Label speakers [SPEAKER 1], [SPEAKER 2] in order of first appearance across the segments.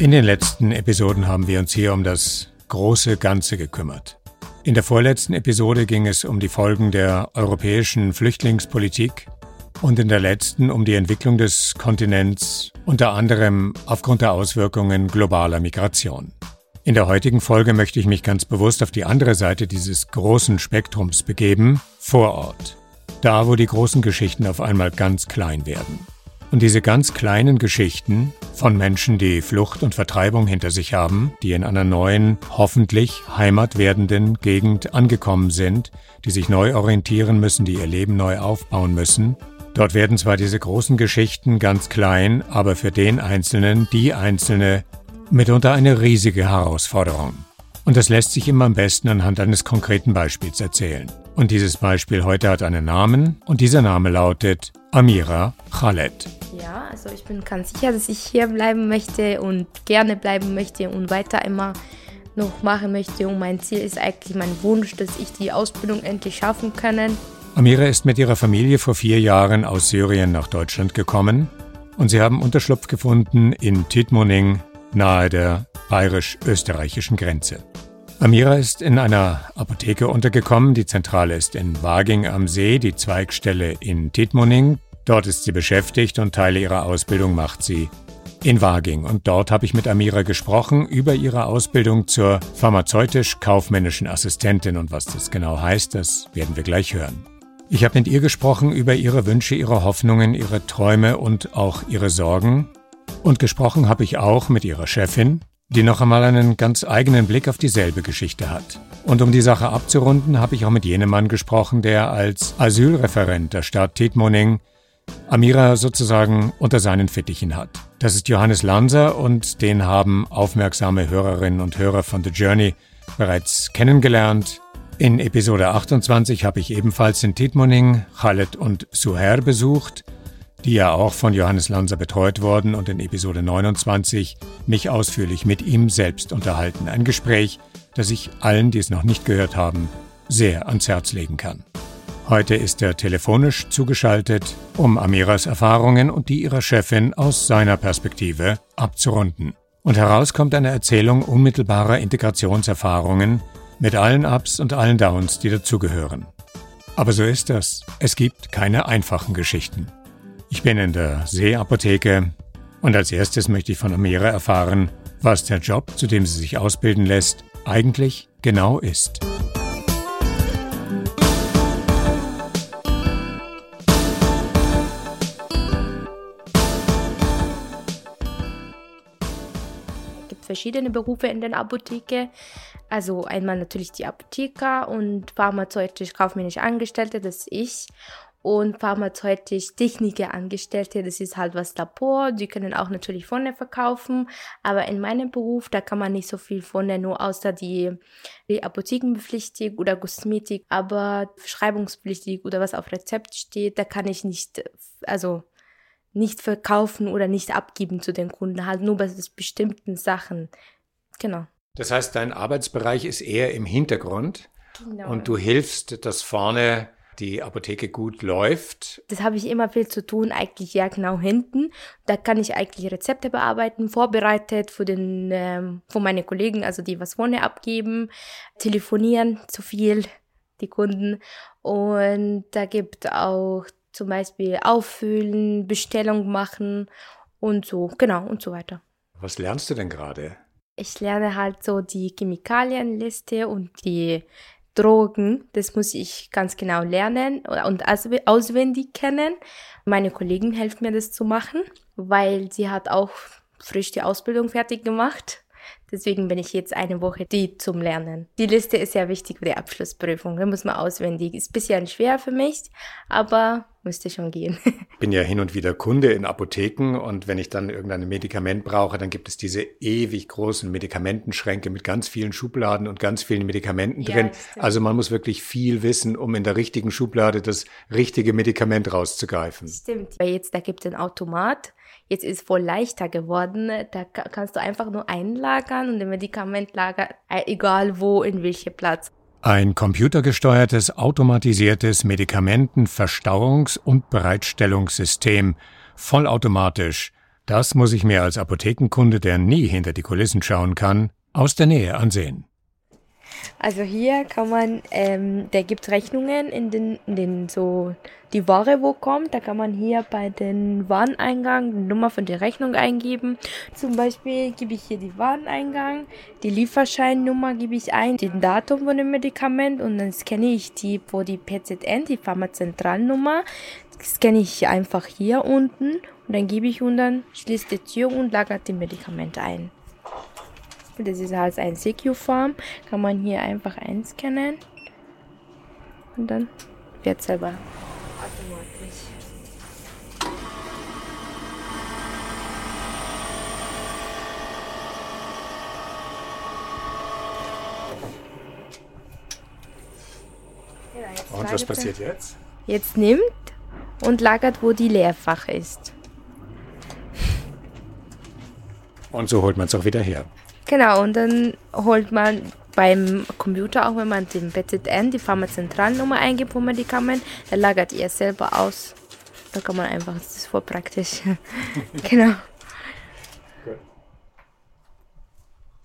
[SPEAKER 1] In den letzten Episoden haben wir uns hier um das große Ganze gekümmert. In der vorletzten Episode ging es um die Folgen der europäischen Flüchtlingspolitik und in der letzten um die Entwicklung des Kontinents, unter anderem aufgrund der Auswirkungen globaler Migration. In der heutigen Folge möchte ich mich ganz bewusst auf die andere Seite dieses großen Spektrums begeben, vor Ort. Da, wo die großen Geschichten auf einmal ganz klein werden. Und diese ganz kleinen Geschichten von Menschen, die Flucht und Vertreibung hinter sich haben, die in einer neuen, hoffentlich Heimat werdenden Gegend angekommen sind, die sich neu orientieren müssen, die ihr Leben neu aufbauen müssen. Dort werden zwar diese großen Geschichten ganz klein, aber für den Einzelnen, die Einzelne, mitunter eine riesige Herausforderung. Und das lässt sich immer am besten anhand eines konkreten Beispiels erzählen. Und dieses Beispiel heute hat einen Namen und dieser Name lautet Amira Khaled.
[SPEAKER 2] Ja, also ich bin ganz sicher, dass ich hier bleiben möchte und gerne bleiben möchte und weiter immer noch machen möchte. Und mein Ziel ist eigentlich mein Wunsch, dass ich die Ausbildung endlich schaffen kann.
[SPEAKER 1] Amira ist mit ihrer Familie vor vier Jahren aus Syrien nach Deutschland gekommen und sie haben Unterschlupf gefunden in Tidmoning nahe der bayerisch-österreichischen Grenze. Amira ist in einer Apotheke untergekommen. Die Zentrale ist in Waging am See, die Zweigstelle in Tidmoning. Dort ist sie beschäftigt und Teile ihrer Ausbildung macht sie in Waging. Und dort habe ich mit Amira gesprochen über ihre Ausbildung zur pharmazeutisch-kaufmännischen Assistentin. Und was das genau heißt, das werden wir gleich hören. Ich habe mit ihr gesprochen über ihre Wünsche, ihre Hoffnungen, ihre Träume und auch ihre Sorgen. Und gesprochen habe ich auch mit ihrer Chefin, die noch einmal einen ganz eigenen Blick auf dieselbe Geschichte hat. Und um die Sache abzurunden, habe ich auch mit jenem Mann gesprochen, der als Asylreferent der Stadt Tietmoning Amira sozusagen unter seinen Fittichen hat. Das ist Johannes Lanser und den haben aufmerksame Hörerinnen und Hörer von The Journey bereits kennengelernt. In Episode 28 habe ich ebenfalls in Tietmoning Khaled und Suher besucht die ja auch von Johannes Lanser betreut worden und in Episode 29 mich ausführlich mit ihm selbst unterhalten. Ein Gespräch, das ich allen, die es noch nicht gehört haben, sehr ans Herz legen kann. Heute ist er telefonisch zugeschaltet, um Amiras Erfahrungen und die ihrer Chefin aus seiner Perspektive abzurunden. Und heraus kommt eine Erzählung unmittelbarer Integrationserfahrungen mit allen Ups und allen Downs, die dazugehören. Aber so ist das. Es gibt keine einfachen Geschichten. Ich bin in der Seeapotheke und als erstes möchte ich von Amira erfahren, was der Job, zu dem sie sich ausbilden lässt, eigentlich genau ist.
[SPEAKER 2] Es gibt verschiedene Berufe in der Apotheke. Also einmal natürlich die Apotheker und pharmazeutisch-kaufmännisch Angestellte, das ist ich und pharmazeutisch Techniker Angestellte, das ist halt was Labor, die können auch natürlich vorne verkaufen, aber in meinem Beruf, da kann man nicht so viel vorne, nur außer die, die Apothekenpflichtig oder Kosmetik, aber verschreibungspflichtig oder was auf Rezept steht, da kann ich nicht, also nicht verkaufen oder nicht abgeben zu den Kunden, halt nur bei bestimmten Sachen. Genau.
[SPEAKER 1] Das heißt, dein Arbeitsbereich ist eher im Hintergrund genau. und du hilfst, dass vorne die Apotheke gut läuft?
[SPEAKER 2] Das habe ich immer viel zu tun, eigentlich ja genau hinten. Da kann ich eigentlich Rezepte bearbeiten, vorbereitet für den, ähm, für meine Kollegen, also die was vorne abgeben, telefonieren zu viel, die Kunden. Und da gibt auch zum Beispiel auffüllen, Bestellung machen und so, genau und so weiter.
[SPEAKER 1] Was lernst du denn gerade?
[SPEAKER 2] Ich lerne halt so die Chemikalienliste und die Drogen, das muss ich ganz genau lernen und auswendig kennen. Meine Kollegin hilft mir das zu machen, weil sie hat auch frisch die Ausbildung fertig gemacht. Deswegen bin ich jetzt eine Woche die zum Lernen. Die Liste ist ja wichtig für die Abschlussprüfung. Da muss man auswendig. Ist ein bisschen schwer für mich, aber müsste schon gehen.
[SPEAKER 1] bin ja hin und wieder Kunde in Apotheken und wenn ich dann irgendein Medikament brauche, dann gibt es diese ewig großen Medikamentenschränke mit ganz vielen Schubladen und ganz vielen Medikamenten
[SPEAKER 2] Ja,
[SPEAKER 1] drin. Also man muss wirklich viel wissen, um in der richtigen Schublade das richtige Medikament rauszugreifen.
[SPEAKER 2] Stimmt. Weil jetzt, da gibt es einen Automat. Jetzt ist voll leichter geworden. Da ka- kannst du einfach nur einlagern und das Medikament lagert, äh, egal wo, in welchem Platz.
[SPEAKER 1] Ein computergesteuertes, automatisiertes Medikamentenverstauungs- und Bereitstellungssystem, vollautomatisch. Das muss ich mir als Apothekenkunde, der nie hinter die Kulissen schauen kann, aus der Nähe ansehen.
[SPEAKER 2] Also hier kann man, ähm, der gibt Rechnungen in den, in den so die Ware, wo kommt. Da kann man hier bei den Wareneingang die Nummer von der Rechnung eingeben. Zum Beispiel gebe ich hier die Wareneingang, die Lieferscheinnummer gebe ich ein, den Datum von dem Medikament und dann scanne ich die, wo die PZN, die Pharmazentralnummer, scanne ich einfach hier unten und dann gebe ich und dann schließt die Tür und lagert die Medikamente ein. Das ist halt ein CQ-Form. Kann man hier einfach einscannen. Und dann wird selber automatisch. Ja, jetzt
[SPEAKER 1] Und was
[SPEAKER 2] er-
[SPEAKER 1] passiert jetzt?
[SPEAKER 2] Jetzt nimmt und lagert, wo die Leerfach ist.
[SPEAKER 1] Und so holt man es auch wieder her.
[SPEAKER 2] Genau, und dann holt man beim Computer, auch wenn man den BZN, die Pharmazentralnummer eingibt vom Medikament, dann lagert ihr selber aus. Da kann man einfach, das ist voll praktisch. genau.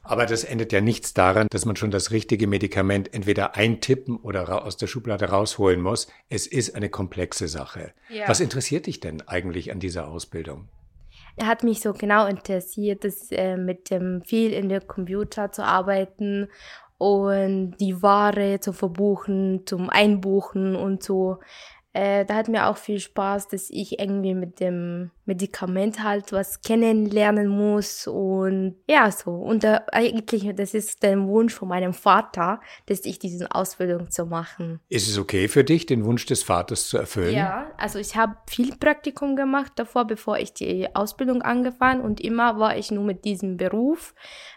[SPEAKER 1] Aber das endet ja nichts daran, dass man schon das richtige Medikament entweder eintippen oder aus der Schublade rausholen muss. Es ist eine komplexe Sache.
[SPEAKER 2] Ja.
[SPEAKER 1] Was interessiert dich denn eigentlich an dieser Ausbildung?
[SPEAKER 2] Er hat mich so genau interessiert, das, äh, mit dem viel in der Computer zu arbeiten und die Ware zu verbuchen, zum Einbuchen und so. Äh, da hat mir auch viel Spaß, dass ich irgendwie mit dem Medikament halt was kennenlernen muss und ja, so. Und da, eigentlich, das ist der Wunsch von meinem Vater, dass ich diese Ausbildung zu machen.
[SPEAKER 1] Ist es okay für dich, den Wunsch des Vaters zu erfüllen?
[SPEAKER 2] Ja, also ich habe viel Praktikum gemacht davor, bevor ich die Ausbildung angefangen und immer war ich nur mit diesem Beruf.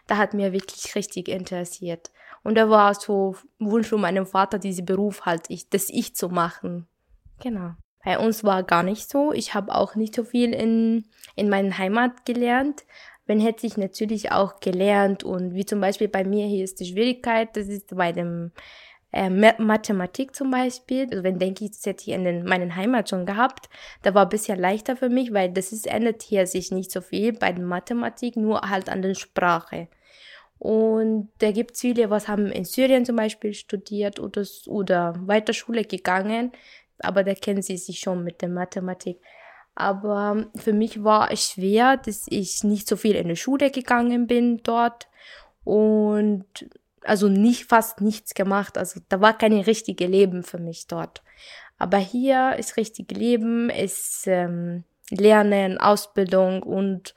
[SPEAKER 2] Da hat mir wirklich richtig interessiert. Und da war so Wunsch von meinem Vater, diesen Beruf halt, ich, das ich zu machen. Genau. Bei uns war gar nicht so. Ich habe auch nicht so viel in, in meiner Heimat gelernt. Wenn hätte ich natürlich auch gelernt und wie zum Beispiel bei mir hier ist die Schwierigkeit, das ist bei dem äh, Ma- Mathematik zum Beispiel. Also wenn denke ich, das hätte ich in den, meinen Heimat schon gehabt, da war ein bisschen leichter für mich, weil das ist ändert hier sich nicht so viel bei der Mathematik, nur halt an der Sprache. Und da gibt es viele, was haben in Syrien zum Beispiel studiert oder, oder weiter Schule gegangen, aber da kennen sie sich schon mit der Mathematik. Aber für mich war es schwer, dass ich nicht so viel in die Schule gegangen bin dort und also nicht fast nichts gemacht. Also da war kein richtiges Leben für mich dort. Aber hier ist richtig Leben, ist ähm, Lernen, Ausbildung und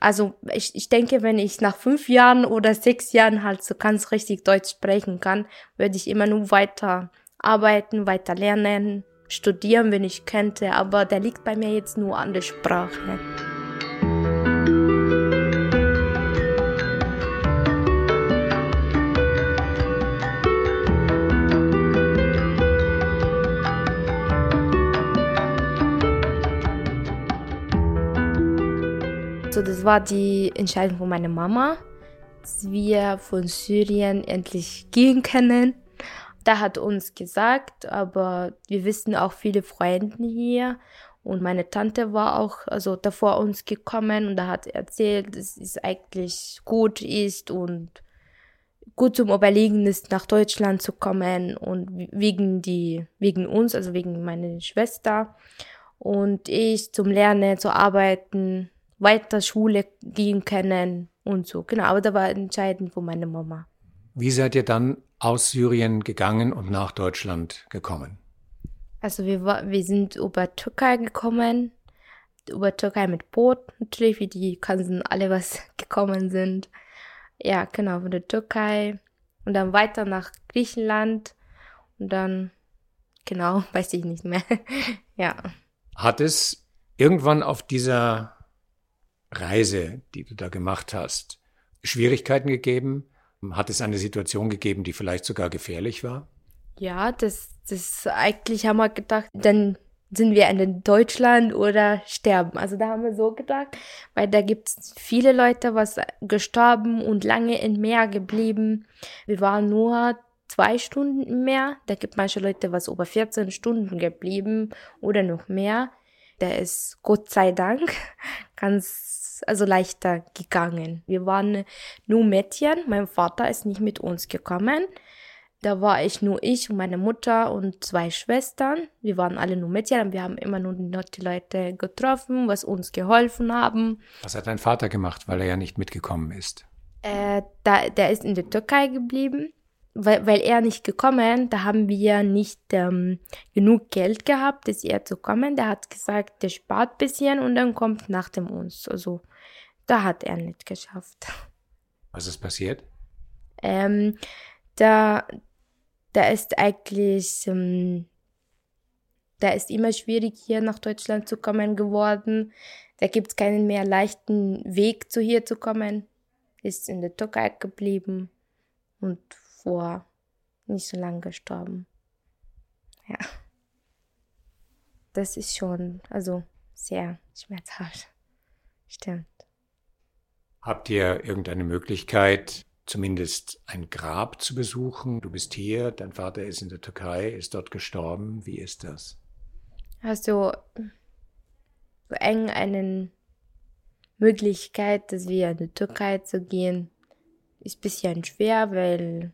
[SPEAKER 2] also ich, ich denke, wenn ich nach fünf Jahren oder sechs Jahren halt so ganz richtig Deutsch sprechen kann, werde ich immer nur weiter arbeiten, weiter lernen, studieren, wenn ich könnte. Aber der liegt bei mir jetzt nur an der Sprache. So, das war die Entscheidung von meiner Mama, dass wir von Syrien endlich gehen können. Da hat uns gesagt, aber wir wissen auch viele Freunde hier und meine Tante war auch also davor uns gekommen und da hat erzählt, dass es eigentlich gut ist und gut zum Überlegen ist, nach Deutschland zu kommen und wegen die wegen uns, also wegen meiner Schwester und ich zum Lernen, zu arbeiten, weiter Schule gehen können und so. Genau, aber da war entscheidend von meiner Mama.
[SPEAKER 1] Wie seid ihr dann aus Syrien gegangen und nach Deutschland gekommen?
[SPEAKER 2] Also wir, wir sind über Türkei gekommen, über Türkei mit Boot natürlich, wie die ganzen alle was gekommen sind. Ja, genau, von der Türkei und dann weiter nach Griechenland und dann, genau, weiß ich nicht mehr. ja.
[SPEAKER 1] Hat es irgendwann auf dieser Reise, die du da gemacht hast, Schwierigkeiten gegeben? Hat es eine Situation gegeben, die vielleicht sogar gefährlich war?
[SPEAKER 2] Ja, das, das eigentlich haben wir gedacht, dann sind wir in Deutschland oder sterben. Also da haben wir so gedacht, weil da gibt es viele Leute, was gestorben und lange im Meer geblieben. Wir waren nur zwei Stunden im Meer. Da gibt manche Leute, was über 14 Stunden geblieben oder noch mehr. Da ist Gott sei Dank ganz, also leichter gegangen. Wir waren nur Mädchen. Mein Vater ist nicht mit uns gekommen. Da war ich nur ich und meine Mutter und zwei Schwestern. Wir waren alle nur Mädchen. Wir haben immer nur die Leute getroffen, was uns geholfen haben.
[SPEAKER 1] Was hat dein Vater gemacht, weil er ja nicht mitgekommen ist?
[SPEAKER 2] Äh, da, der ist in der Türkei geblieben, weil, weil er nicht gekommen. Da haben wir nicht ähm, genug Geld gehabt, dass er zu kommen. Der hat gesagt, der spart ein bisschen und dann kommt nach dem uns. Also da hat er nicht geschafft.
[SPEAKER 1] Was ist passiert?
[SPEAKER 2] Ähm, da, da ist eigentlich, ähm, da ist immer schwierig, hier nach Deutschland zu kommen geworden. Da gibt es keinen mehr leichten Weg zu hier zu kommen. Ist in der Türkei geblieben und vor nicht so lange gestorben. Ja. Das ist schon, also sehr schmerzhaft. Stimmt.
[SPEAKER 1] Habt ihr irgendeine Möglichkeit, zumindest ein Grab zu besuchen. Du bist hier, dein Vater ist in der Türkei, ist dort gestorben. Wie ist das?
[SPEAKER 2] Also so eng eine Möglichkeit, dass wir in die Türkei zu gehen, ist ein bisschen schwer, weil,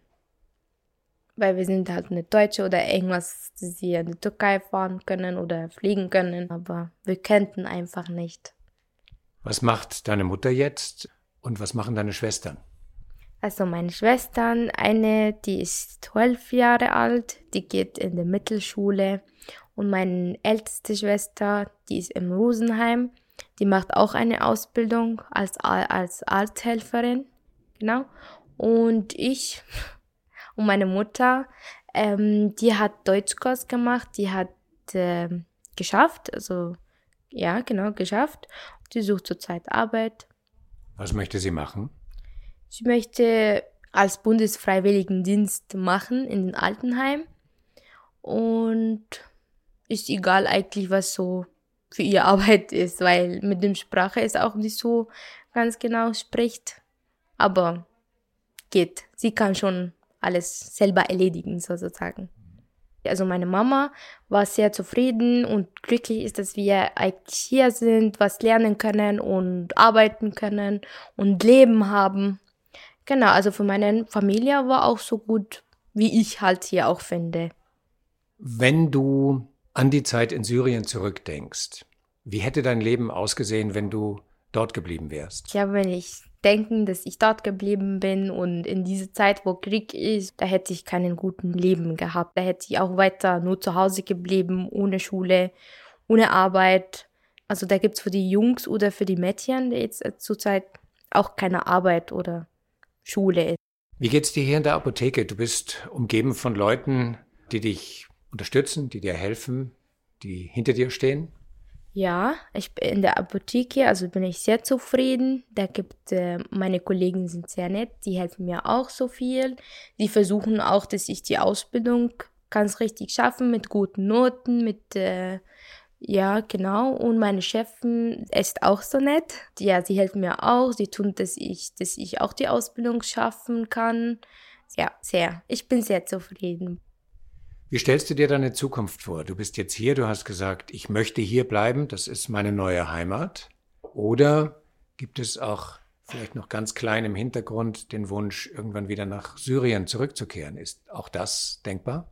[SPEAKER 2] weil wir sind halt nicht Deutsche oder irgendwas, dass wir in die Türkei fahren können oder fliegen können, aber wir könnten einfach nicht.
[SPEAKER 1] Was macht deine Mutter jetzt und was machen deine Schwestern?
[SPEAKER 2] Also meine Schwestern, eine, die ist zwölf Jahre alt, die geht in die Mittelschule und meine älteste Schwester, die ist im Rosenheim, die macht auch eine Ausbildung als, als Arzthelferin, genau. Und ich und meine Mutter, ähm, die hat Deutschkurs gemacht, die hat äh, geschafft, also ja, genau, geschafft. Die sucht zurzeit Arbeit.
[SPEAKER 1] Was möchte sie machen?
[SPEAKER 2] Ich möchte als Bundesfreiwilligendienst machen in den Altenheim. Und ist egal eigentlich, was so für ihre Arbeit ist, weil mit dem Sprache ist auch nicht so ganz genau spricht. Aber geht. Sie kann schon alles selber erledigen, sozusagen. Also meine Mama war sehr zufrieden und glücklich ist, dass wir eigentlich hier sind, was lernen können und arbeiten können und Leben haben. Genau, also für meine Familie war auch so gut, wie ich halt hier auch finde.
[SPEAKER 1] Wenn du an die Zeit in Syrien zurückdenkst, wie hätte dein Leben ausgesehen, wenn du dort geblieben wärst?
[SPEAKER 2] Ja, wenn ich denke, dass ich dort geblieben bin und in diese Zeit, wo Krieg ist, da hätte ich keinen guten Leben gehabt. Da hätte ich auch weiter nur zu Hause geblieben, ohne Schule, ohne Arbeit. Also da gibt es für die Jungs oder für die Mädchen jetzt zurzeit auch keine Arbeit oder Schule.
[SPEAKER 1] Wie geht's dir hier in der Apotheke? Du bist umgeben von Leuten, die dich unterstützen, die dir helfen, die hinter dir stehen?
[SPEAKER 2] Ja, ich bin in der Apotheke, also bin ich sehr zufrieden. Da gibt äh, meine Kollegen sind sehr nett, die helfen mir auch so viel. Die versuchen auch, dass ich die Ausbildung ganz richtig schaffen mit guten Noten, mit äh, ja, genau. Und meine Chefin ist auch so nett. Ja, sie hilft mir auch. Sie tun, dass ich, dass ich auch die Ausbildung schaffen kann. Ja, sehr. Ich bin sehr zufrieden.
[SPEAKER 1] Wie stellst du dir deine Zukunft vor? Du bist jetzt hier, du hast gesagt, ich möchte hier bleiben, das ist meine neue Heimat. Oder gibt es auch vielleicht noch ganz klein im Hintergrund den Wunsch, irgendwann wieder nach Syrien zurückzukehren? Ist auch das denkbar?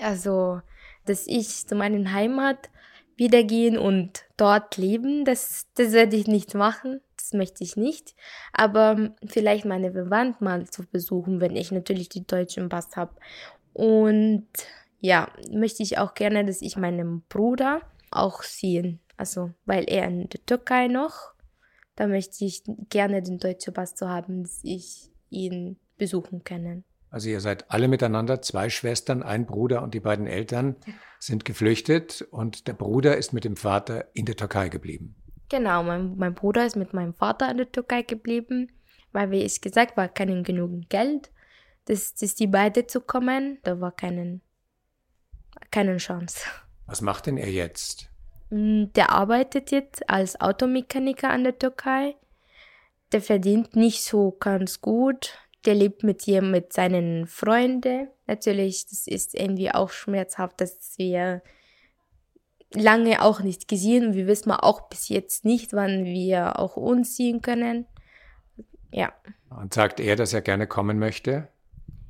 [SPEAKER 2] Also, dass ich zu meiner Heimat wiedergehen und dort leben, das, das werde ich nicht machen. Das möchte ich nicht. Aber vielleicht meine Verwandten mal zu besuchen, wenn ich natürlich die deutschen Pass habe. Und ja, möchte ich auch gerne, dass ich meinen Bruder auch sehen. Also, weil er in der Türkei noch da möchte ich gerne den deutschen Pass zu haben, dass ich ihn besuchen kann.
[SPEAKER 1] Also ihr seid alle miteinander, zwei Schwestern, ein Bruder und die beiden Eltern sind geflüchtet und der Bruder ist mit dem Vater in der Türkei geblieben.
[SPEAKER 2] Genau, mein, mein Bruder ist mit meinem Vater in der Türkei geblieben, weil, wie ich gesagt war, keinen genügend Geld, dass, dass die beide zu kommen, da war keinen, keine Chance.
[SPEAKER 1] Was macht denn er jetzt?
[SPEAKER 2] Mm, der arbeitet jetzt als Automechaniker an der Türkei. Der verdient nicht so ganz gut. Der lebt mit ihr, mit seinen Freunden. Natürlich, das ist irgendwie auch schmerzhaft, dass wir lange auch nicht gesehen und wir wissen auch bis jetzt nicht, wann wir auch umziehen können. Ja.
[SPEAKER 1] Und sagt er, dass er gerne kommen möchte?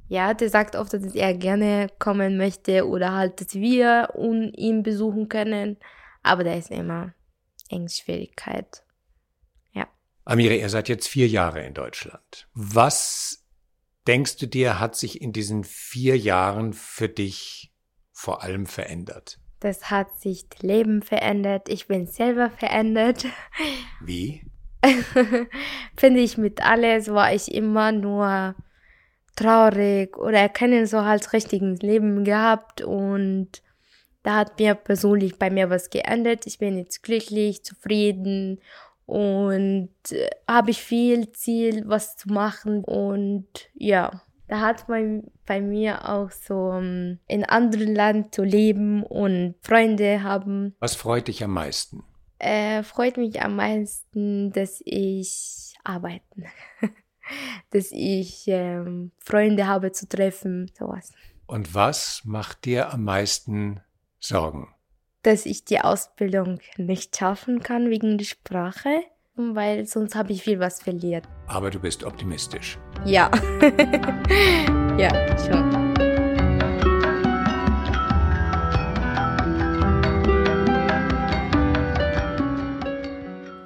[SPEAKER 2] Ja, der sagt oft, dass er gerne kommen möchte oder halt, dass wir ihn besuchen können. Aber da ist immer Ängstschwierigkeit. Ja.
[SPEAKER 1] Amira, ihr seid jetzt vier Jahre in Deutschland. Was denkst du dir, hat sich in diesen vier Jahren für dich vor allem verändert?
[SPEAKER 2] Das hat sich das Leben verändert. Ich bin selber verändert.
[SPEAKER 1] Wie?
[SPEAKER 2] Finde ich mit alles war ich immer nur traurig oder keinen so halt richtigen Leben gehabt und da hat mir persönlich bei mir was geändert. Ich bin jetzt glücklich, zufrieden und äh, habe ich viel Ziel, was zu machen und ja, da hat man bei mir auch so um, ähm, in anderen Land zu leben und Freunde haben.
[SPEAKER 1] Was freut dich am meisten?
[SPEAKER 2] Äh, freut mich am meisten, dass ich arbeiten, dass ich ähm, Freunde habe zu treffen, sowas.
[SPEAKER 1] Und was macht dir am meisten Sorgen?
[SPEAKER 2] Dass ich die Ausbildung nicht schaffen kann wegen der Sprache, weil sonst habe ich viel was verliert.
[SPEAKER 1] Aber du bist optimistisch.
[SPEAKER 2] Ja. ja, schon.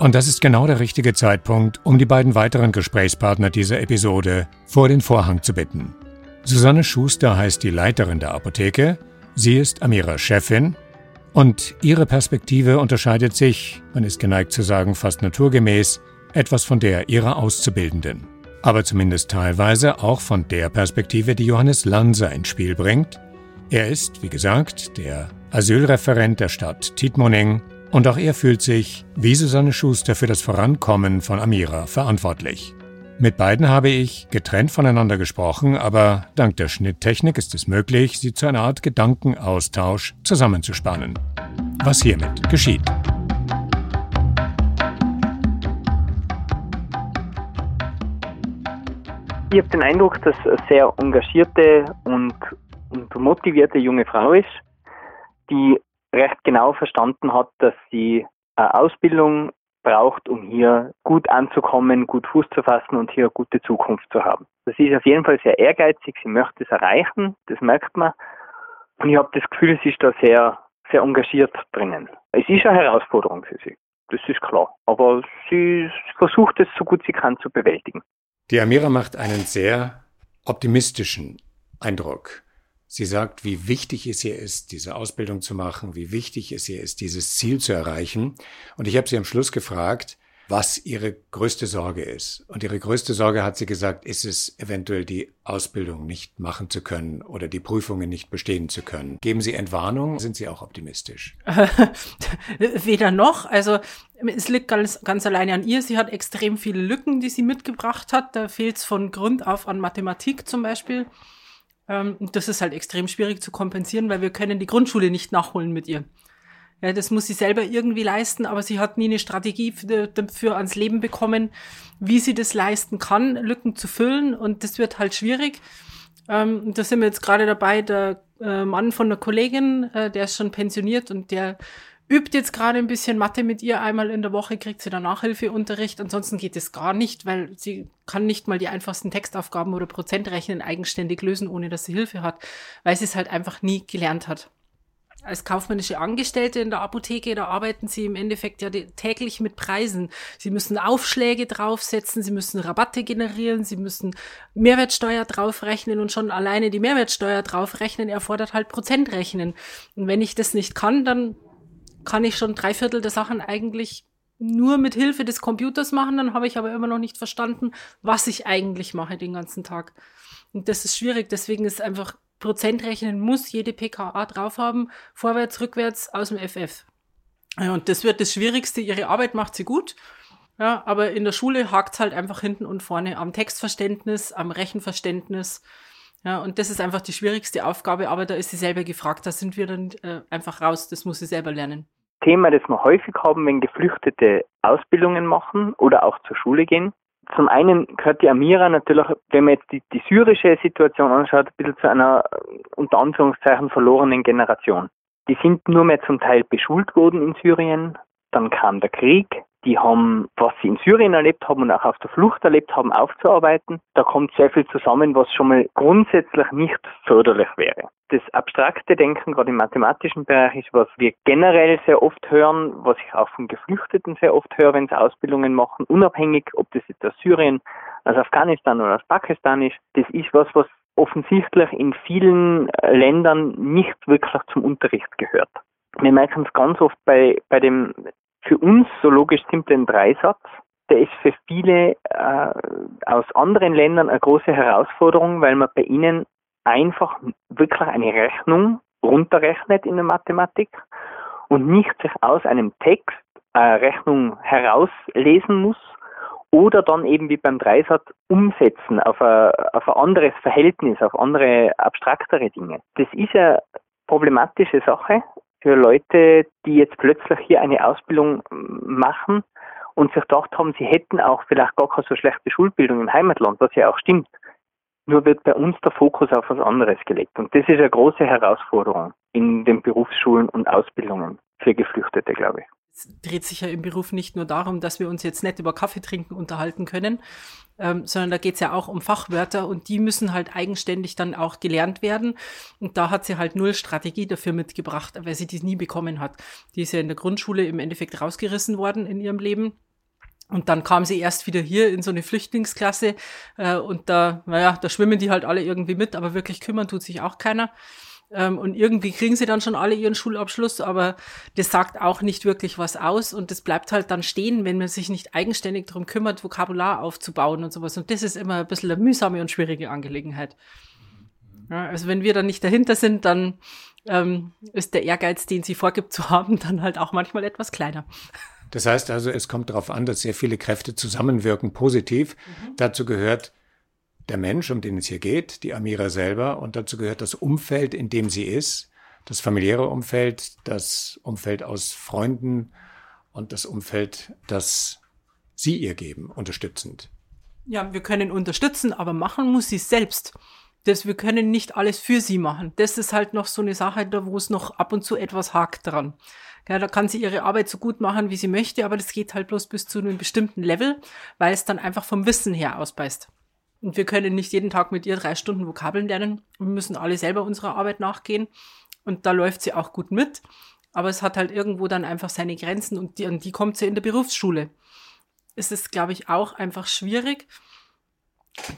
[SPEAKER 1] Und das ist genau der richtige Zeitpunkt, um die beiden weiteren Gesprächspartner dieser Episode vor den Vorhang zu bitten. Susanne Schuster heißt die Leiterin der Apotheke Sie ist Amira Chefin und ihre Perspektive unterscheidet sich, man ist geneigt zu sagen fast naturgemäß, etwas von der ihrer Auszubildenden. Aber zumindest teilweise auch von der Perspektive, die Johannes Lanser ins Spiel bringt. Er ist, wie gesagt, der Asylreferent der Stadt Tietmoning und auch er fühlt sich, wie Susanne Schuster, für das Vorankommen von Amira verantwortlich. Mit beiden habe ich getrennt voneinander gesprochen, aber dank der Schnitttechnik ist es möglich, sie zu einer Art Gedankenaustausch zusammenzuspannen. Was hiermit geschieht.
[SPEAKER 3] Ich habe den Eindruck, dass eine sehr engagierte und, und motivierte junge Frau ist, die recht genau verstanden hat, dass sie eine Ausbildung braucht, um hier gut anzukommen, gut Fuß zu fassen und hier eine gute Zukunft zu haben. Das ist auf jeden Fall sehr ehrgeizig, sie möchte es erreichen, das merkt man. Und ich habe das Gefühl, sie ist da sehr, sehr engagiert drinnen. Es ist eine Herausforderung für sie, das ist klar. Aber sie versucht es so gut sie kann zu bewältigen.
[SPEAKER 1] Die Amira macht einen sehr optimistischen Eindruck. Sie sagt, wie wichtig es ihr ist, diese Ausbildung zu machen, wie wichtig es ihr ist, dieses Ziel zu erreichen. Und ich habe sie am Schluss gefragt, was ihre größte Sorge ist. Und ihre größte Sorge, hat sie gesagt, ist es eventuell die Ausbildung nicht machen zu können oder die Prüfungen nicht bestehen zu können. Geben Sie Entwarnung? Sind Sie auch optimistisch?
[SPEAKER 4] Weder noch. Also es liegt ganz, ganz alleine an ihr. Sie hat extrem viele Lücken, die sie mitgebracht hat. Da fehlt es von Grund auf an Mathematik zum Beispiel. Ähm, das ist halt extrem schwierig zu kompensieren, weil wir können die Grundschule nicht nachholen mit ihr. Ja, das muss sie selber irgendwie leisten, aber sie hat nie eine Strategie dafür ans Leben bekommen, wie sie das leisten kann, Lücken zu füllen. Und das wird halt schwierig. Ähm, da sind wir jetzt gerade dabei, der äh, Mann von der Kollegin, äh, der ist schon pensioniert und der übt jetzt gerade ein bisschen Mathe mit ihr. Einmal in der Woche kriegt sie dann Nachhilfeunterricht. Ansonsten geht es gar nicht, weil sie kann nicht mal die einfachsten Textaufgaben oder Prozentrechnen eigenständig lösen, ohne dass sie Hilfe hat, weil sie es halt einfach nie gelernt hat. Als kaufmännische Angestellte in der Apotheke, da arbeiten sie im Endeffekt ja täglich mit Preisen. Sie müssen Aufschläge draufsetzen, sie müssen Rabatte generieren, sie müssen Mehrwertsteuer draufrechnen und schon alleine die Mehrwertsteuer draufrechnen erfordert halt Prozentrechnen. Und wenn ich das nicht kann, dann kann ich schon drei Viertel der Sachen eigentlich nur mit Hilfe des Computers machen, dann habe ich aber immer noch nicht verstanden, was ich eigentlich mache den ganzen Tag. Und das ist schwierig, deswegen ist einfach Prozentrechnen muss jede PKA drauf haben, vorwärts, rückwärts aus dem FF. Ja, und das wird das Schwierigste. Ihre Arbeit macht sie gut. Ja, aber in der Schule hakt es halt einfach hinten und vorne am Textverständnis, am Rechenverständnis. Ja, und das ist einfach die schwierigste Aufgabe, aber da ist sie selber gefragt. Da sind wir dann äh, einfach raus. Das muss sie selber lernen.
[SPEAKER 3] Thema, das wir häufig haben, wenn Geflüchtete Ausbildungen machen oder auch zur Schule gehen. Zum einen gehört die Amira natürlich, wenn man jetzt die, die syrische Situation anschaut, ein bisschen zu einer unter Anführungszeichen verlorenen Generation. Die sind nur mehr zum Teil beschult worden in Syrien. Dann kam der Krieg, die haben, was sie in Syrien erlebt haben und auch auf der Flucht erlebt haben, aufzuarbeiten. Da kommt sehr viel zusammen, was schon mal grundsätzlich nicht förderlich wäre. Das abstrakte Denken, gerade im mathematischen Bereich, ist, was wir generell sehr oft hören, was ich auch von Geflüchteten sehr oft höre, wenn sie Ausbildungen machen, unabhängig, ob das jetzt aus Syrien, aus Afghanistan oder aus Pakistan ist. Das ist was, was offensichtlich in vielen Ländern nicht wirklich zum Unterricht gehört. Wir merken es ganz oft bei, bei dem für uns so logisch simplen Dreisatz, der ist für viele äh, aus anderen Ländern eine große Herausforderung, weil man bei ihnen einfach wirklich eine Rechnung runterrechnet in der Mathematik und nicht sich aus einem Text eine Rechnung herauslesen muss oder dann eben wie beim Dreisatz umsetzen auf ein, auf ein anderes Verhältnis, auf andere abstraktere Dinge. Das ist eine problematische Sache für Leute, die jetzt plötzlich hier eine Ausbildung machen und sich gedacht haben, sie hätten auch vielleicht gar keine so schlechte Schulbildung im Heimatland, was ja auch stimmt. Nur wird bei uns der Fokus auf was anderes gelegt. Und das ist eine große Herausforderung in den Berufsschulen und Ausbildungen für Geflüchtete, glaube ich
[SPEAKER 4] es dreht sich ja im Beruf nicht nur darum, dass wir uns jetzt nicht über Kaffee trinken unterhalten können, ähm, sondern da geht es ja auch um Fachwörter und die müssen halt eigenständig dann auch gelernt werden. Und da hat sie halt null Strategie dafür mitgebracht, weil sie die nie bekommen hat. Die ist ja in der Grundschule im Endeffekt rausgerissen worden in ihrem Leben. Und dann kam sie erst wieder hier in so eine Flüchtlingsklasse äh, und da, naja, da schwimmen die halt alle irgendwie mit, aber wirklich kümmern tut sich auch keiner. Ähm, und irgendwie kriegen sie dann schon alle ihren Schulabschluss, aber das sagt auch nicht wirklich was aus und das bleibt halt dann stehen, wenn man sich nicht eigenständig darum kümmert, Vokabular aufzubauen und sowas. Und das ist immer ein bisschen eine mühsame und schwierige Angelegenheit. Ja, also wenn wir dann nicht dahinter sind, dann ähm, ist der Ehrgeiz, den sie vorgibt zu haben, dann halt auch manchmal etwas kleiner.
[SPEAKER 1] Das heißt also, es kommt darauf an, dass sehr viele Kräfte zusammenwirken, positiv. Mhm. Dazu gehört der Mensch, um den es hier geht, die Amira selber. Und dazu gehört das Umfeld, in dem sie ist, das familiäre Umfeld, das Umfeld aus Freunden und das Umfeld, das Sie ihr geben, unterstützend.
[SPEAKER 4] Ja, wir können unterstützen, aber machen muss sie selbst. Das, wir können nicht alles für sie machen. Das ist halt noch so eine Sache, da wo es noch ab und zu etwas hakt dran. Ja, da kann sie ihre Arbeit so gut machen, wie sie möchte, aber das geht halt bloß bis zu einem bestimmten Level, weil es dann einfach vom Wissen her ausbeißt. Und wir können nicht jeden Tag mit ihr drei Stunden Vokabeln lernen. Wir müssen alle selber unserer Arbeit nachgehen. Und da läuft sie auch gut mit. Aber es hat halt irgendwo dann einfach seine Grenzen und die, an die kommt sie in der Berufsschule. Es ist, glaube ich, auch einfach schwierig,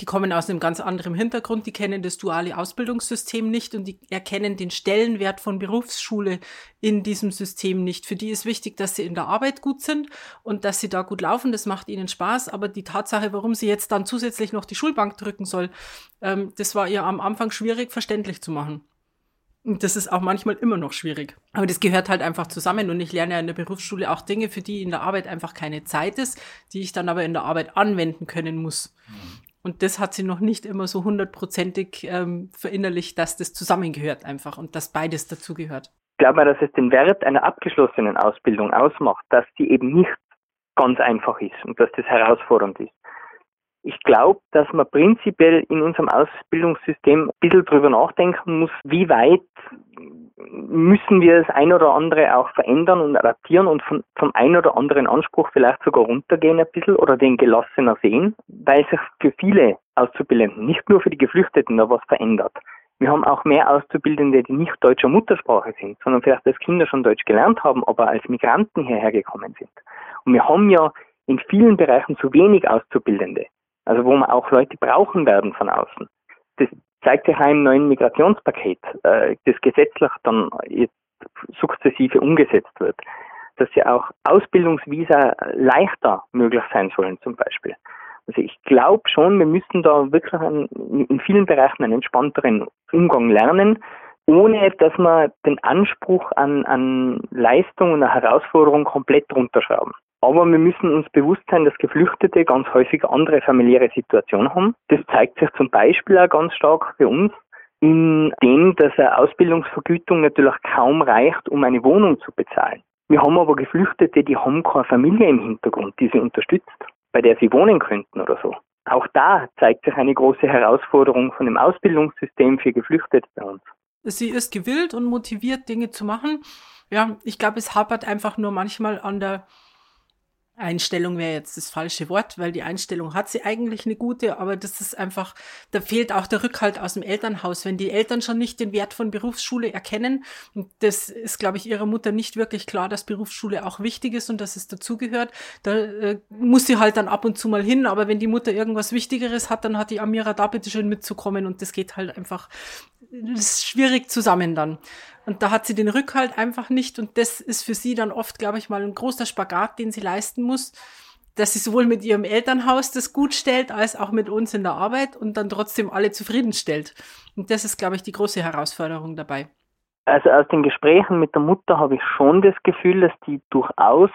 [SPEAKER 4] die kommen aus einem ganz anderen Hintergrund, die kennen das duale Ausbildungssystem nicht und die erkennen den Stellenwert von Berufsschule in diesem System nicht. Für die ist wichtig, dass sie in der Arbeit gut sind und dass sie da gut laufen, das macht ihnen Spaß, aber die Tatsache, warum sie jetzt dann zusätzlich noch die Schulbank drücken soll, ähm, das war ihr am Anfang schwierig verständlich zu machen. Und das ist auch manchmal immer noch schwierig. Aber das gehört halt einfach zusammen. Und ich lerne ja in der Berufsschule auch Dinge, für die in der Arbeit einfach keine Zeit ist, die ich dann aber in der Arbeit anwenden können muss. Mhm. Und das hat sie noch nicht immer so hundertprozentig ähm, verinnerlicht, dass das zusammengehört einfach und dass beides dazugehört.
[SPEAKER 3] Ich glaube, dass es den Wert einer abgeschlossenen Ausbildung ausmacht, dass die eben nicht ganz einfach ist und dass das herausfordernd ist. Ich glaube, dass man prinzipiell in unserem Ausbildungssystem ein bisschen drüber nachdenken muss, wie weit müssen wir das ein oder andere auch verändern und adaptieren und von, vom ein oder anderen Anspruch vielleicht sogar runtergehen ein bisschen oder den gelassener sehen, weil sich für viele Auszubildenden, nicht nur für die Geflüchteten, da was verändert. Wir haben auch mehr Auszubildende, die nicht deutscher Muttersprache sind, sondern vielleicht als Kinder schon Deutsch gelernt haben, aber als Migranten hierher gekommen sind. Und wir haben ja in vielen Bereichen zu wenig Auszubildende. Also wo man auch Leute brauchen werden von außen. Das zeigt sich auch im neuen Migrationspaket, äh, das gesetzlich dann jetzt sukzessive umgesetzt wird. dass ja auch Ausbildungsvisa leichter möglich sein sollen zum Beispiel. Also ich glaube schon, wir müssen da wirklich in vielen Bereichen einen entspannteren Umgang lernen, ohne dass wir den Anspruch an, an Leistung und eine Herausforderung komplett runterschrauben. Aber wir müssen uns bewusst sein, dass Geflüchtete ganz häufig andere familiäre Situationen haben. Das zeigt sich zum Beispiel auch ganz stark für uns in dem, dass eine Ausbildungsvergütung natürlich kaum reicht, um eine Wohnung zu bezahlen. Wir haben aber Geflüchtete, die haben keine Familie im Hintergrund, die sie unterstützt, bei der sie wohnen könnten oder so. Auch da zeigt sich eine große Herausforderung von dem Ausbildungssystem für Geflüchtete bei uns.
[SPEAKER 4] Sie ist gewillt und motiviert, Dinge zu machen. Ja, ich glaube, es hapert einfach nur manchmal an der Einstellung wäre jetzt das falsche Wort, weil die Einstellung hat sie eigentlich eine gute, aber das ist einfach, da fehlt auch der Rückhalt aus dem Elternhaus. Wenn die Eltern schon nicht den Wert von Berufsschule erkennen, und das ist, glaube ich, ihrer Mutter nicht wirklich klar, dass Berufsschule auch wichtig ist und dass es dazugehört, da äh, muss sie halt dann ab und zu mal hin, aber wenn die Mutter irgendwas Wichtigeres hat, dann hat die Amira da bitte schön mitzukommen und das geht halt einfach, das ist schwierig zusammen dann. Und da hat sie den Rückhalt einfach nicht. Und das ist für sie dann oft, glaube ich, mal ein großer Spagat, den sie leisten muss, dass sie sowohl mit ihrem Elternhaus das gut stellt, als auch mit uns in der Arbeit und dann trotzdem alle zufriedenstellt. Und das ist, glaube ich, die große Herausforderung dabei.
[SPEAKER 3] Also aus den Gesprächen mit der Mutter habe ich schon das Gefühl, dass die durchaus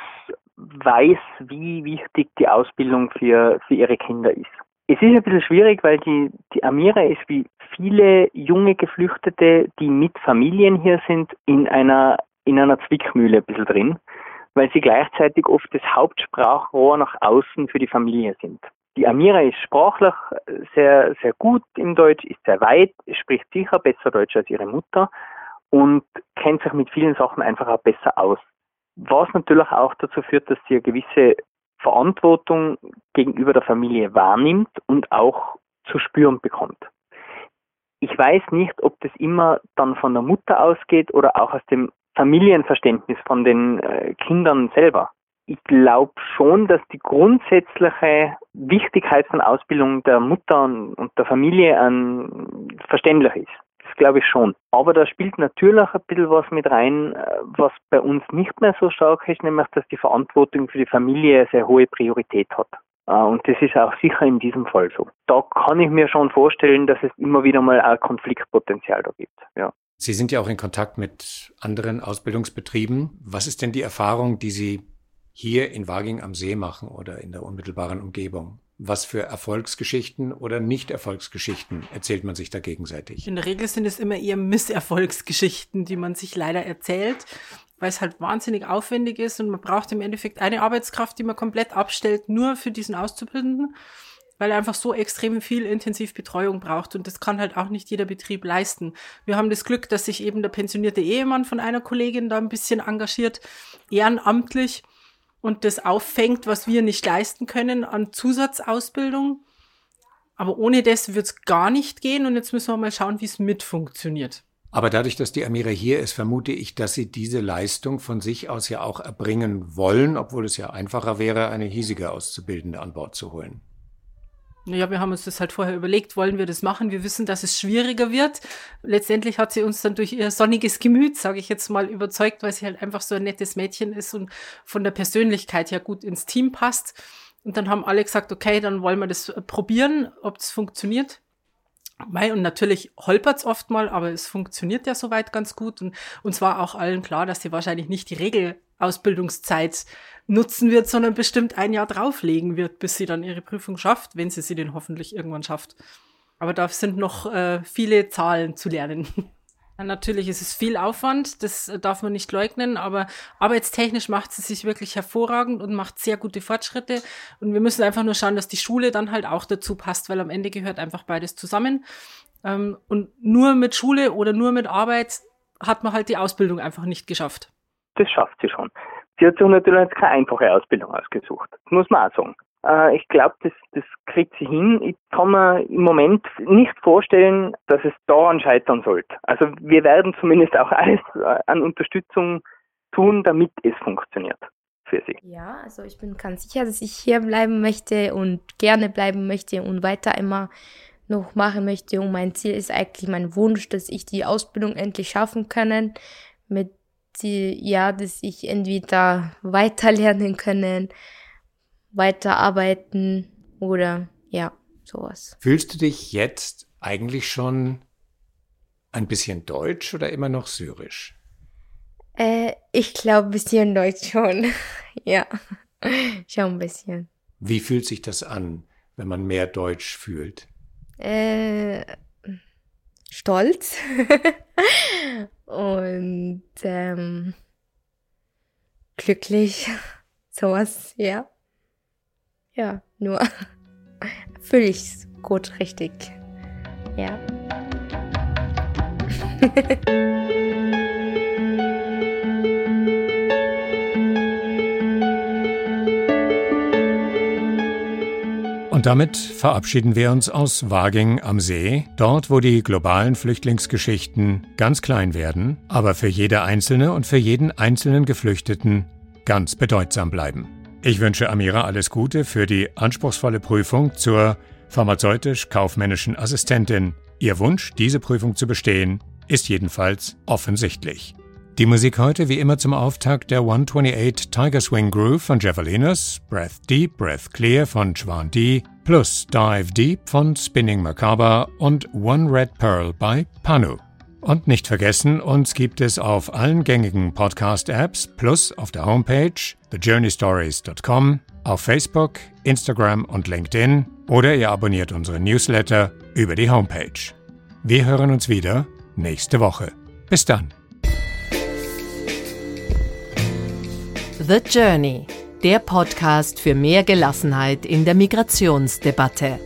[SPEAKER 3] weiß, wie wichtig die Ausbildung für, für ihre Kinder ist. Es ist ein bisschen schwierig, weil die, die Amira ist wie viele junge Geflüchtete, die mit Familien hier sind, in einer, in einer Zwickmühle ein bisschen drin, weil sie gleichzeitig oft das Hauptsprachrohr nach außen für die Familie sind. Die Amira ist sprachlich sehr, sehr gut im Deutsch, ist sehr weit, spricht sicher besser Deutsch als ihre Mutter und kennt sich mit vielen Sachen einfach auch besser aus. Was natürlich auch dazu führt, dass sie eine gewisse Verantwortung gegenüber der Familie wahrnimmt und auch zu spüren bekommt. Ich weiß nicht, ob das immer dann von der Mutter ausgeht oder auch aus dem Familienverständnis von den äh, Kindern selber. Ich glaube schon, dass die grundsätzliche Wichtigkeit von Ausbildung der Mutter und der Familie an verständlich ist glaube ich schon. Aber da spielt natürlich ein bisschen was mit rein, äh, was bei uns nicht mehr so stark ist, nämlich dass die Verantwortung für die Familie eine sehr hohe Priorität hat. Äh, und das ist auch sicher in diesem Fall so. Da kann ich mir schon vorstellen, dass es immer wieder mal ein Konfliktpotenzial da gibt. Ja.
[SPEAKER 1] Sie sind ja auch in Kontakt mit anderen Ausbildungsbetrieben. Was ist denn die Erfahrung, die Sie hier in Waging am See machen oder in der unmittelbaren Umgebung? Was für Erfolgsgeschichten oder Nicht-Erfolgsgeschichten erzählt man sich da gegenseitig?
[SPEAKER 4] In der Regel sind es immer eher Misserfolgsgeschichten, die man sich leider erzählt, weil es halt wahnsinnig aufwendig ist und man braucht im Endeffekt eine Arbeitskraft, die man komplett abstellt, nur für diesen Auszubildenden, weil er einfach so extrem viel Intensivbetreuung braucht und das kann halt auch nicht jeder Betrieb leisten. Wir haben das Glück, dass sich eben der pensionierte Ehemann von einer Kollegin da ein bisschen engagiert, ehrenamtlich und das auffängt, was wir nicht leisten können an Zusatzausbildung. Aber ohne das wird es gar nicht gehen und jetzt müssen wir mal schauen, wie es mit funktioniert.
[SPEAKER 1] Aber dadurch, dass die Amira hier ist, vermute ich, dass sie diese Leistung von sich aus ja auch erbringen wollen, obwohl es ja einfacher wäre, eine hiesige Auszubildende an Bord zu holen.
[SPEAKER 4] Naja, wir haben uns das halt vorher überlegt, wollen wir das machen? Wir wissen, dass es schwieriger wird. Letztendlich hat sie uns dann durch ihr sonniges Gemüt, sage ich jetzt mal, überzeugt, weil sie halt einfach so ein nettes Mädchen ist und von der Persönlichkeit her gut ins Team passt. Und dann haben alle gesagt, okay, dann wollen wir das probieren, ob es funktioniert. Mei, und natürlich holpert's oft mal, aber es funktioniert ja soweit ganz gut. Und uns war auch allen klar, dass sie wahrscheinlich nicht die Regelausbildungszeit nutzen wird, sondern bestimmt ein Jahr drauflegen wird, bis sie dann ihre Prüfung schafft, wenn sie sie denn hoffentlich irgendwann schafft. Aber da sind noch äh, viele Zahlen zu lernen. Natürlich ist es viel Aufwand, das äh, darf man nicht leugnen, aber arbeitstechnisch macht sie sich wirklich hervorragend und macht sehr gute Fortschritte. Und wir müssen einfach nur schauen, dass die Schule dann halt auch dazu passt, weil am Ende gehört einfach beides zusammen. Ähm, und nur mit Schule oder nur mit Arbeit hat man halt die Ausbildung einfach nicht geschafft.
[SPEAKER 3] Das schafft sie schon. Sie hat sich natürlich keine einfache Ausbildung ausgesucht, muss man auch sagen. Äh, ich glaube, das, das kriegt sie hin. Ich kann mir im Moment nicht vorstellen, dass es daran scheitern sollte. Also wir werden zumindest auch alles äh, an Unterstützung tun, damit es funktioniert für sie.
[SPEAKER 2] Ja, also ich bin ganz sicher, dass ich hier bleiben möchte und gerne bleiben möchte und weiter immer noch machen möchte. Und mein Ziel ist eigentlich mein Wunsch, dass ich die Ausbildung endlich schaffen kann mit die, ja, dass ich entweder weiterlernen können, weiterarbeiten oder ja, sowas.
[SPEAKER 1] Fühlst du dich jetzt eigentlich schon ein bisschen deutsch oder immer noch syrisch?
[SPEAKER 2] Äh, ich glaube, ein bisschen Deutsch schon. ja, schon ein bisschen.
[SPEAKER 1] Wie fühlt sich das an, wenn man mehr Deutsch fühlt?
[SPEAKER 2] Äh, stolz. Und ähm, glücklich. Sowas, ja. Ja, nur fühle ich gut richtig. Ja.
[SPEAKER 1] Und damit verabschieden wir uns aus Waging am See, dort wo die globalen Flüchtlingsgeschichten ganz klein werden, aber für jede einzelne und für jeden einzelnen Geflüchteten ganz bedeutsam bleiben. Ich wünsche Amira alles Gute für die anspruchsvolle Prüfung zur pharmazeutisch-kaufmännischen Assistentin. Ihr Wunsch, diese Prüfung zu bestehen, ist jedenfalls offensichtlich. Die Musik heute wie immer zum Auftakt der 128 Tiger Swing Groove von Jevelinas, Breath Deep, Breath Clear von Chwan D, plus Dive Deep von Spinning Macabre und One Red Pearl bei Panu. Und nicht vergessen, uns gibt es auf allen gängigen Podcast-Apps plus auf der Homepage thejourneystories.com, auf Facebook, Instagram und LinkedIn oder ihr abonniert unsere Newsletter über die Homepage. Wir hören uns wieder nächste Woche. Bis dann.
[SPEAKER 5] The Journey, der Podcast für mehr Gelassenheit in der Migrationsdebatte.